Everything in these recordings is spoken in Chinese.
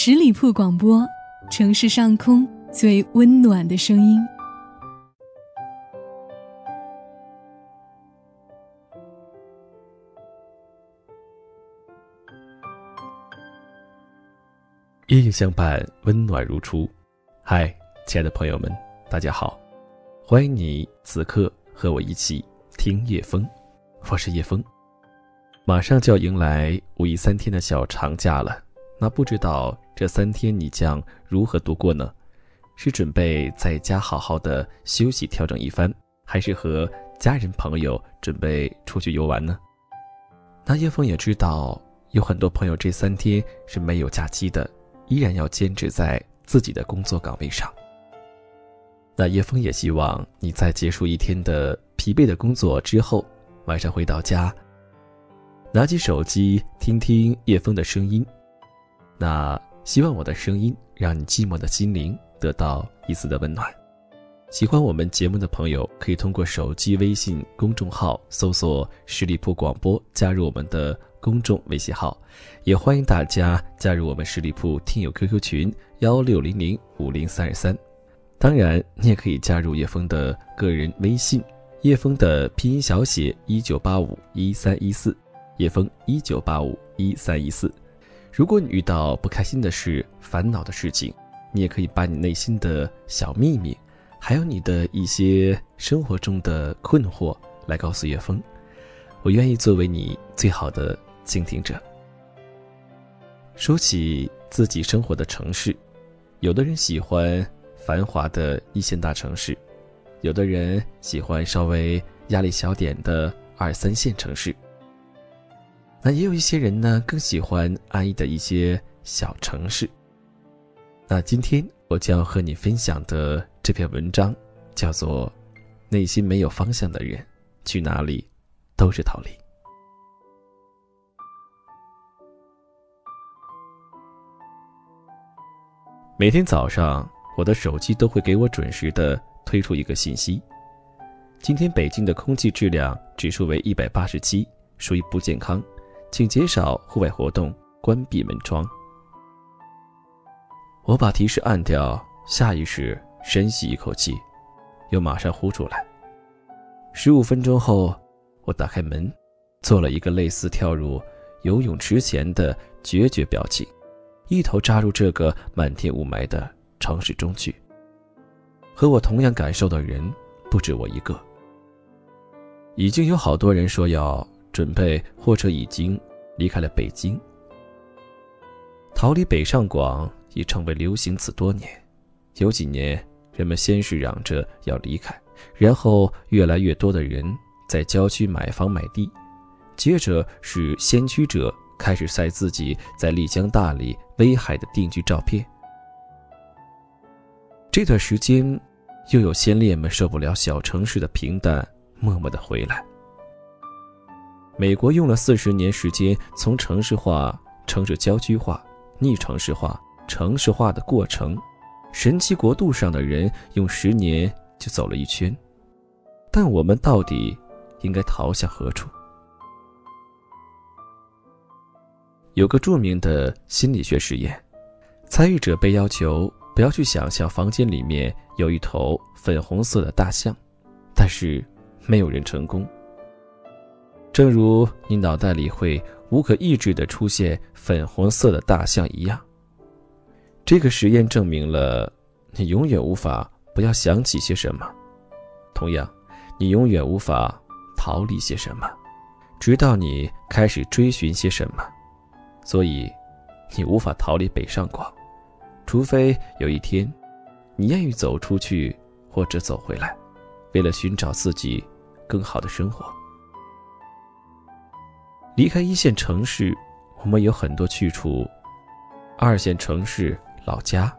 十里铺广播，城市上空最温暖的声音。夜夜相伴，温暖如初。嗨，亲爱的朋友们，大家好，欢迎你此刻和我一起听夜风。我是叶风。马上就要迎来五一三天的小长假了，那不知道这三天你将如何度过呢？是准备在家好好的休息调整一番，还是和家人朋友准备出去游玩呢？那叶枫也知道有很多朋友这三天是没有假期的，依然要坚持在自己的工作岗位上。那叶枫也希望你在结束一天的疲惫的工作之后。晚上回到家，拿起手机听听叶枫的声音，那希望我的声音让你寂寞的心灵得到一丝的温暖。喜欢我们节目的朋友，可以通过手机微信公众号搜索“十里铺广播”，加入我们的公众微信号。也欢迎大家加入我们十里铺听友 QQ 群幺六零零五零三二三。当然，你也可以加入叶枫的个人微信。叶枫的拼音小写一九八五一三一四，叶枫一九八五一三一四。如果你遇到不开心的事、烦恼的事情，你也可以把你内心的小秘密，还有你的一些生活中的困惑来告诉叶峰，我愿意作为你最好的倾听者。说起自己生活的城市，有的人喜欢繁华的一线大城市。有的人喜欢稍微压力小点的二三线城市，那也有一些人呢更喜欢安逸的一些小城市。那今天我将要和你分享的这篇文章，叫做《内心没有方向的人，去哪里都是逃离》。每天早上，我的手机都会给我准时的。推出一个信息：今天北京的空气质量指数为一百八十七，属于不健康，请减少户外活动，关闭门窗。我把提示按掉，下意识深吸一口气，又马上呼出来。十五分钟后，我打开门，做了一个类似跳入游泳池前的决绝表情，一头扎入这个漫天雾霾的城市中去。和我同样感受的人不止我一个。已经有好多人说要准备，或者已经离开了北京。逃离北上广已成为流行词多年。有几年，人们先是嚷着要离开，然后越来越多的人在郊区买房买地，接着是先驱者开始晒自己在丽江、大理、威海的定居照片。这段时间。又有先烈们受不了小城市的平淡，默默的回来。美国用了四十年时间，从城市化、城市郊区化、逆城市化、城市化的过程，神奇国度上的人用十年就走了一圈。但我们到底应该逃向何处？有个著名的心理学实验，参与者被要求。不要去想象房间里面有一头粉红色的大象，但是没有人成功。正如你脑袋里会无可抑制的出现粉红色的大象一样。这个实验证明了，你永远无法不要想起些什么，同样，你永远无法逃离些什么，直到你开始追寻些什么。所以，你无法逃离北上广。除非有一天，你愿意走出去或者走回来，为了寻找自己更好的生活。离开一线城市，我们有很多去处；二线城市、老家，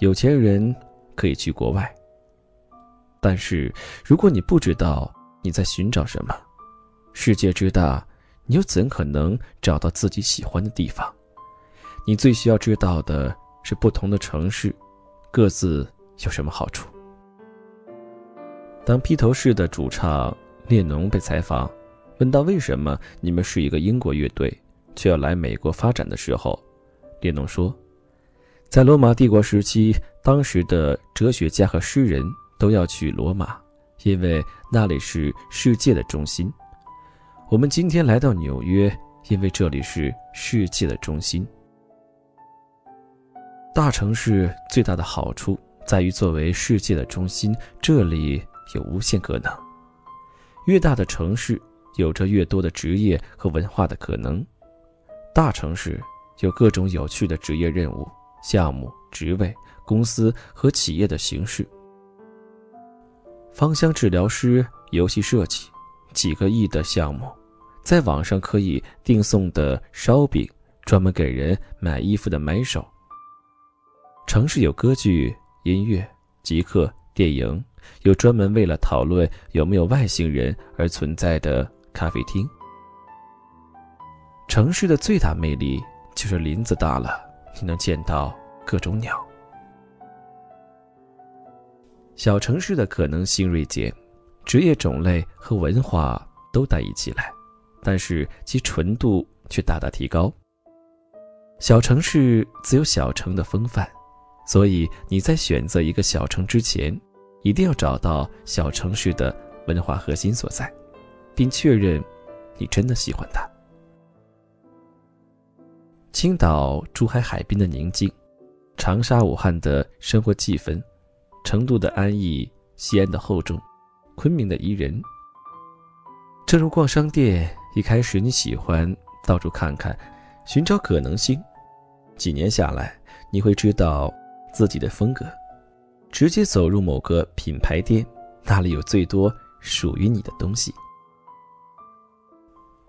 有钱人可以去国外。但是，如果你不知道你在寻找什么，世界之大，你又怎可能找到自己喜欢的地方？你最需要知道的。是不同的城市，各自有什么好处？当披头士的主唱列侬被采访，问到为什么你们是一个英国乐队，却要来美国发展的时候，列侬说：“在罗马帝国时期，当时的哲学家和诗人都要去罗马，因为那里是世界的中心。我们今天来到纽约，因为这里是世界的中心。大城市最大的好处在于，作为世界的中心，这里有无限可能。越大的城市，有着越多的职业和文化的可能。大城市有各种有趣的职业任务。项目、职位、公司和企业的形式，芳香治疗师、游戏设计，几个亿的项目，在网上可以订送的烧饼，专门给人买衣服的买手。城市有歌剧、音乐、极客、电影，有专门为了讨论有没有外星人而存在的咖啡厅。城市的最大魅力就是林子大了。你能见到各种鸟。小城市的可能性锐减，职业种类和文化都单一起来，但是其纯度却大大提高。小城市自有小城的风范，所以你在选择一个小城之前，一定要找到小城市的文化核心所在，并确认你真的喜欢他。青岛、珠海海滨的宁静，长沙、武汉的生活气氛，成都的安逸，西安的厚重，昆明的宜人。正如逛商店，一开始你喜欢到处看看，寻找可能性，几年下来，你会知道自己的风格。直接走入某个品牌店，那里有最多属于你的东西。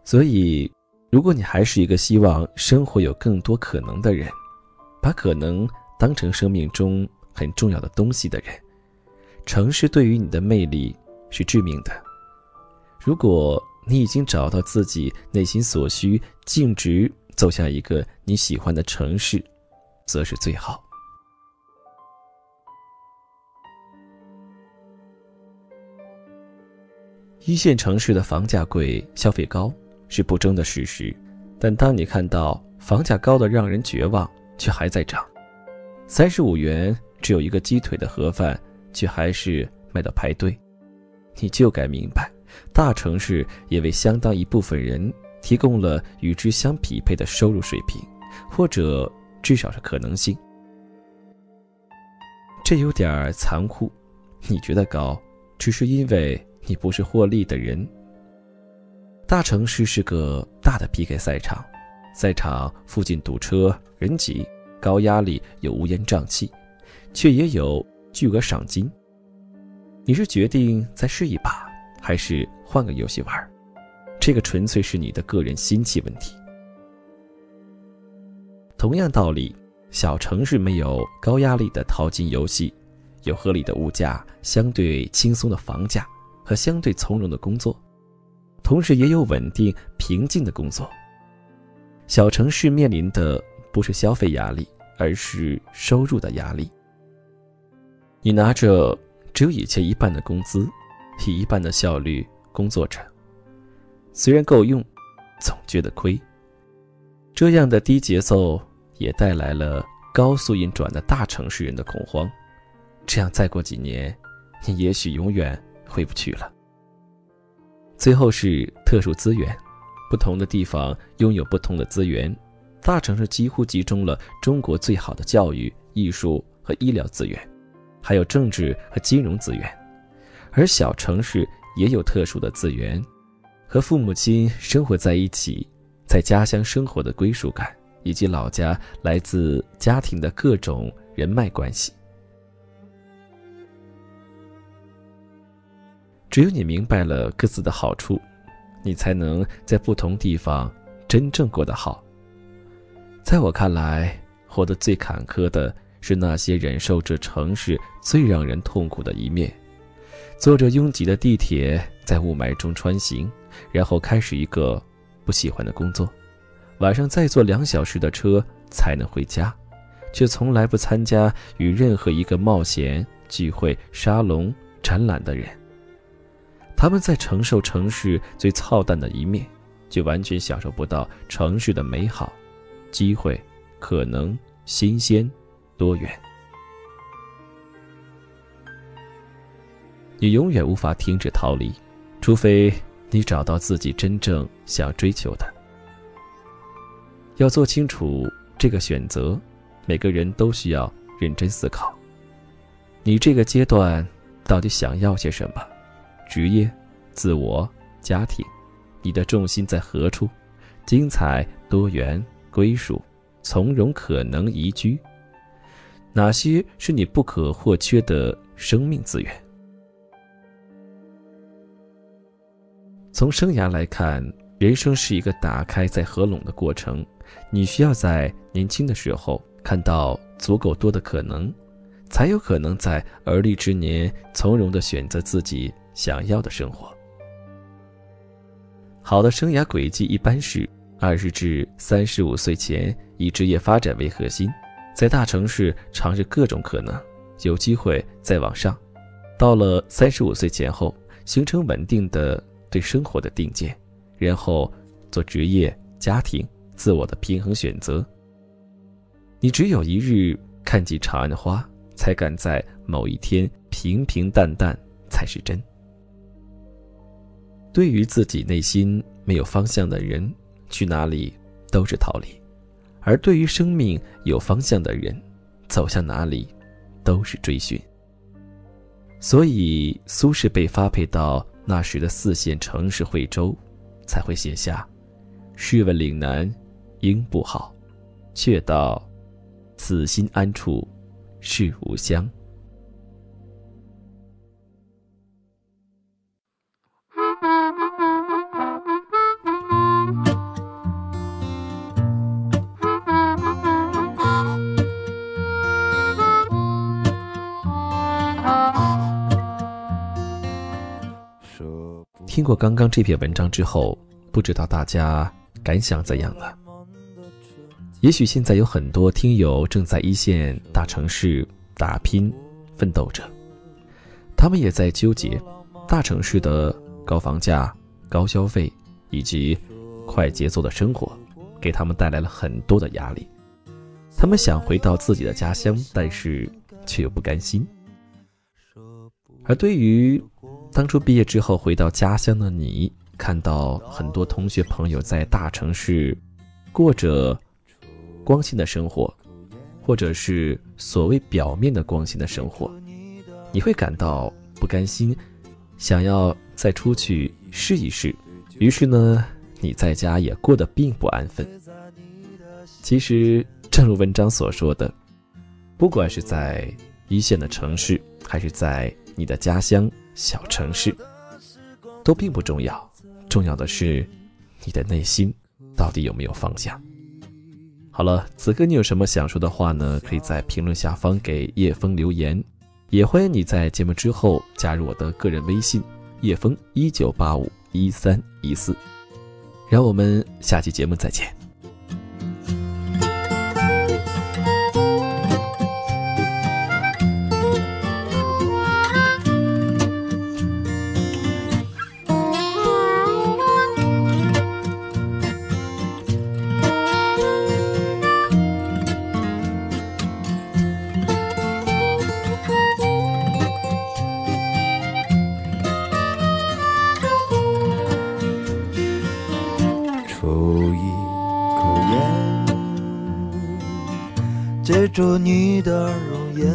所以。如果你还是一个希望生活有更多可能的人，把可能当成生命中很重要的东西的人，城市对于你的魅力是致命的。如果你已经找到自己内心所需，径直走向一个你喜欢的城市，则是最好。一线城市的房价贵，消费高。是不争的事实，但当你看到房价高的让人绝望，却还在涨，三十五元只有一个鸡腿的盒饭，却还是卖到排队，你就该明白，大城市也为相当一部分人提供了与之相匹配的收入水平，或者至少是可能性。这有点残酷，你觉得高，只是因为你不是获利的人。大城市是个大的 PK 赛场，赛场附近堵车、人挤、高压力，有乌烟瘴气，却也有巨额赏金。你是决定再试一把，还是换个游戏玩？这个纯粹是你的个人心气问题。同样道理，小城市没有高压力的淘金游戏，有合理的物价、相对轻松的房价和相对从容的工作。同时也有稳定平静的工作。小城市面临的不是消费压力，而是收入的压力。你拿着只有以前一半的工资，以一半的效率工作着，虽然够用，总觉得亏。这样的低节奏也带来了高速运转的大城市人的恐慌。这样再过几年，你也许永远回不去了。最后是特殊资源，不同的地方拥有不同的资源。大城市几乎集中了中国最好的教育、艺术和医疗资源，还有政治和金融资源。而小城市也有特殊的资源，和父母亲生活在一起，在家乡生活的归属感，以及老家来自家庭的各种人脉关系。只有你明白了各自的好处，你才能在不同地方真正过得好。在我看来，活得最坎坷的是那些忍受着城市最让人痛苦的一面，坐着拥挤的地铁，在雾霾中穿行，然后开始一个不喜欢的工作，晚上再坐两小时的车才能回家，却从来不参加与任何一个冒险、聚会、沙龙、展览的人。他们在承受城市最操蛋的一面，却完全享受不到城市的美好、机会、可能、新鲜、多远。你永远无法停止逃离，除非你找到自己真正想追求的。要做清楚这个选择，每个人都需要认真思考。你这个阶段到底想要些什么？职业、自我、家庭，你的重心在何处？精彩、多元、归属、从容、可能、宜居，哪些是你不可或缺的生命资源？从生涯来看，人生是一个打开再合拢的过程。你需要在年轻的时候看到足够多的可能，才有可能在而立之年从容地选择自己想要的生活。好的生涯轨迹一般是二十至三十五岁前以职业发展为核心，在大城市尝试各种可能，有机会再往上。到了三十五岁前后，形成稳定的。对生活的定见，然后做职业、家庭、自我的平衡选择。你只有一日看尽长安花，才敢在某一天平平淡淡才是真。对于自己内心没有方向的人，去哪里都是逃离；而对于生命有方向的人，走向哪里都是追寻。所以，苏轼被发配到。那时的四线城市惠州，才会写下：“试问岭南应不好，却道此心安处是吾乡。”听过刚刚这篇文章之后，不知道大家感想怎样了？也许现在有很多听友正在一线大城市打拼奋斗着，他们也在纠结大城市的高房价、高消费以及快节奏的生活，给他们带来了很多的压力。他们想回到自己的家乡，但是却又不甘心。而对于当初毕业之后回到家乡的你，看到很多同学朋友在大城市过着光鲜的生活，或者是所谓表面的光鲜的生活，你会感到不甘心，想要再出去试一试。于是呢，你在家也过得并不安分。其实，正如文章所说的，不管是在一线的城市，还是在你的家乡。小城市都并不重要，重要的是你的内心到底有没有方向。好了，此刻你有什么想说的话呢？可以在评论下方给叶枫留言，也欢迎你在节目之后加入我的个人微信叶枫一九八五一三一四，让我们下期节目再见。着你的容颜，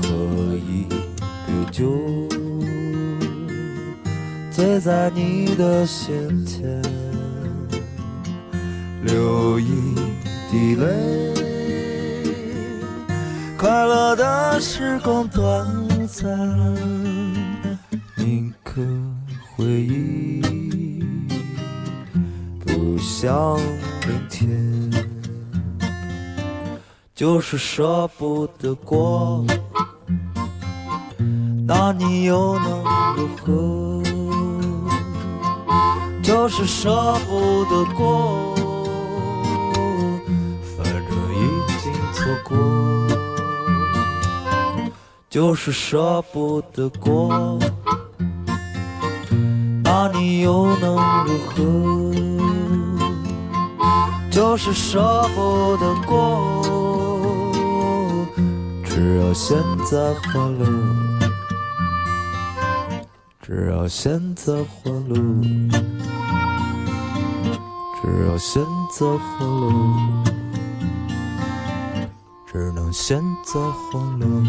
喝一杯酒，醉在你的心前，流一滴泪，快乐的时光短暂，铭刻回忆，不想明天。就是舍不得过，那你又能如何？就是舍不得过，反正已经错过。就是舍不得过，那你又能如何？就是舍不得过。只有选择活路，只有选择活路，只有选择活路，只能选择活路。